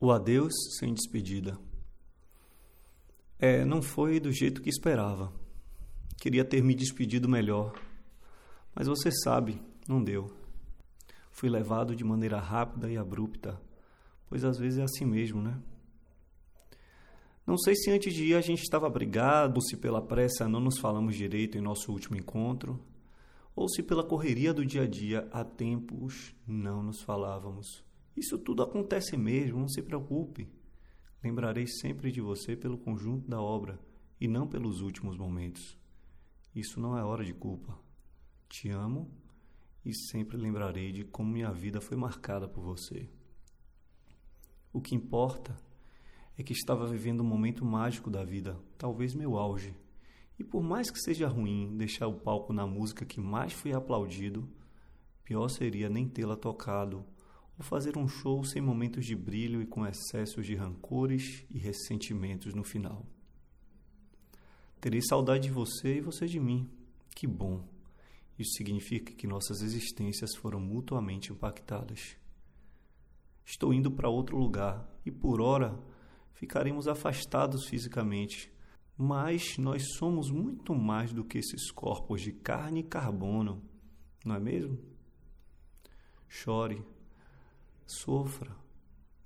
O adeus sem despedida. É, não foi do jeito que esperava. Queria ter me despedido melhor. Mas você sabe, não deu. Fui levado de maneira rápida e abrupta, pois às vezes é assim mesmo, né? Não sei se antes de ir a gente estava brigado, ou se pela pressa não nos falamos direito em nosso último encontro, ou se pela correria do dia a dia há tempos não nos falávamos. Isso tudo acontece mesmo, não se preocupe. Lembrarei sempre de você pelo conjunto da obra e não pelos últimos momentos. Isso não é hora de culpa. Te amo e sempre lembrarei de como minha vida foi marcada por você. O que importa é que estava vivendo um momento mágico da vida, talvez meu auge. E por mais que seja ruim deixar o palco na música que mais fui aplaudido, pior seria nem tê-la tocado ou fazer um show sem momentos de brilho e com excessos de rancores e ressentimentos no final. Terei saudade de você e você de mim. Que bom! Isso significa que nossas existências foram mutuamente impactadas. Estou indo para outro lugar e por hora ficaremos afastados fisicamente, mas nós somos muito mais do que esses corpos de carne e carbono, não é mesmo? Chore, Sofra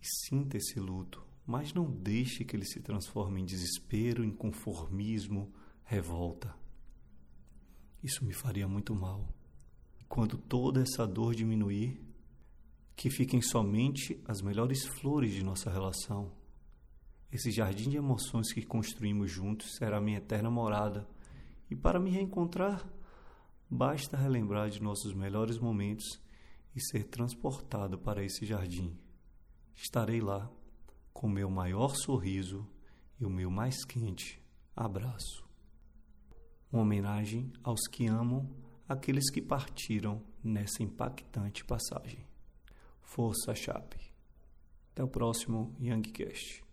e sinta esse luto, mas não deixe que ele se transforme em desespero, inconformismo, revolta. Isso me faria muito mal. Quando toda essa dor diminuir, que fiquem somente as melhores flores de nossa relação. Esse jardim de emoções que construímos juntos será minha eterna morada, e para me reencontrar, basta relembrar de nossos melhores momentos e ser transportado para esse jardim. Estarei lá com meu maior sorriso e o meu mais quente abraço. Uma homenagem aos que amam aqueles que partiram nessa impactante passagem. Força Chape. Até o próximo Youngcast.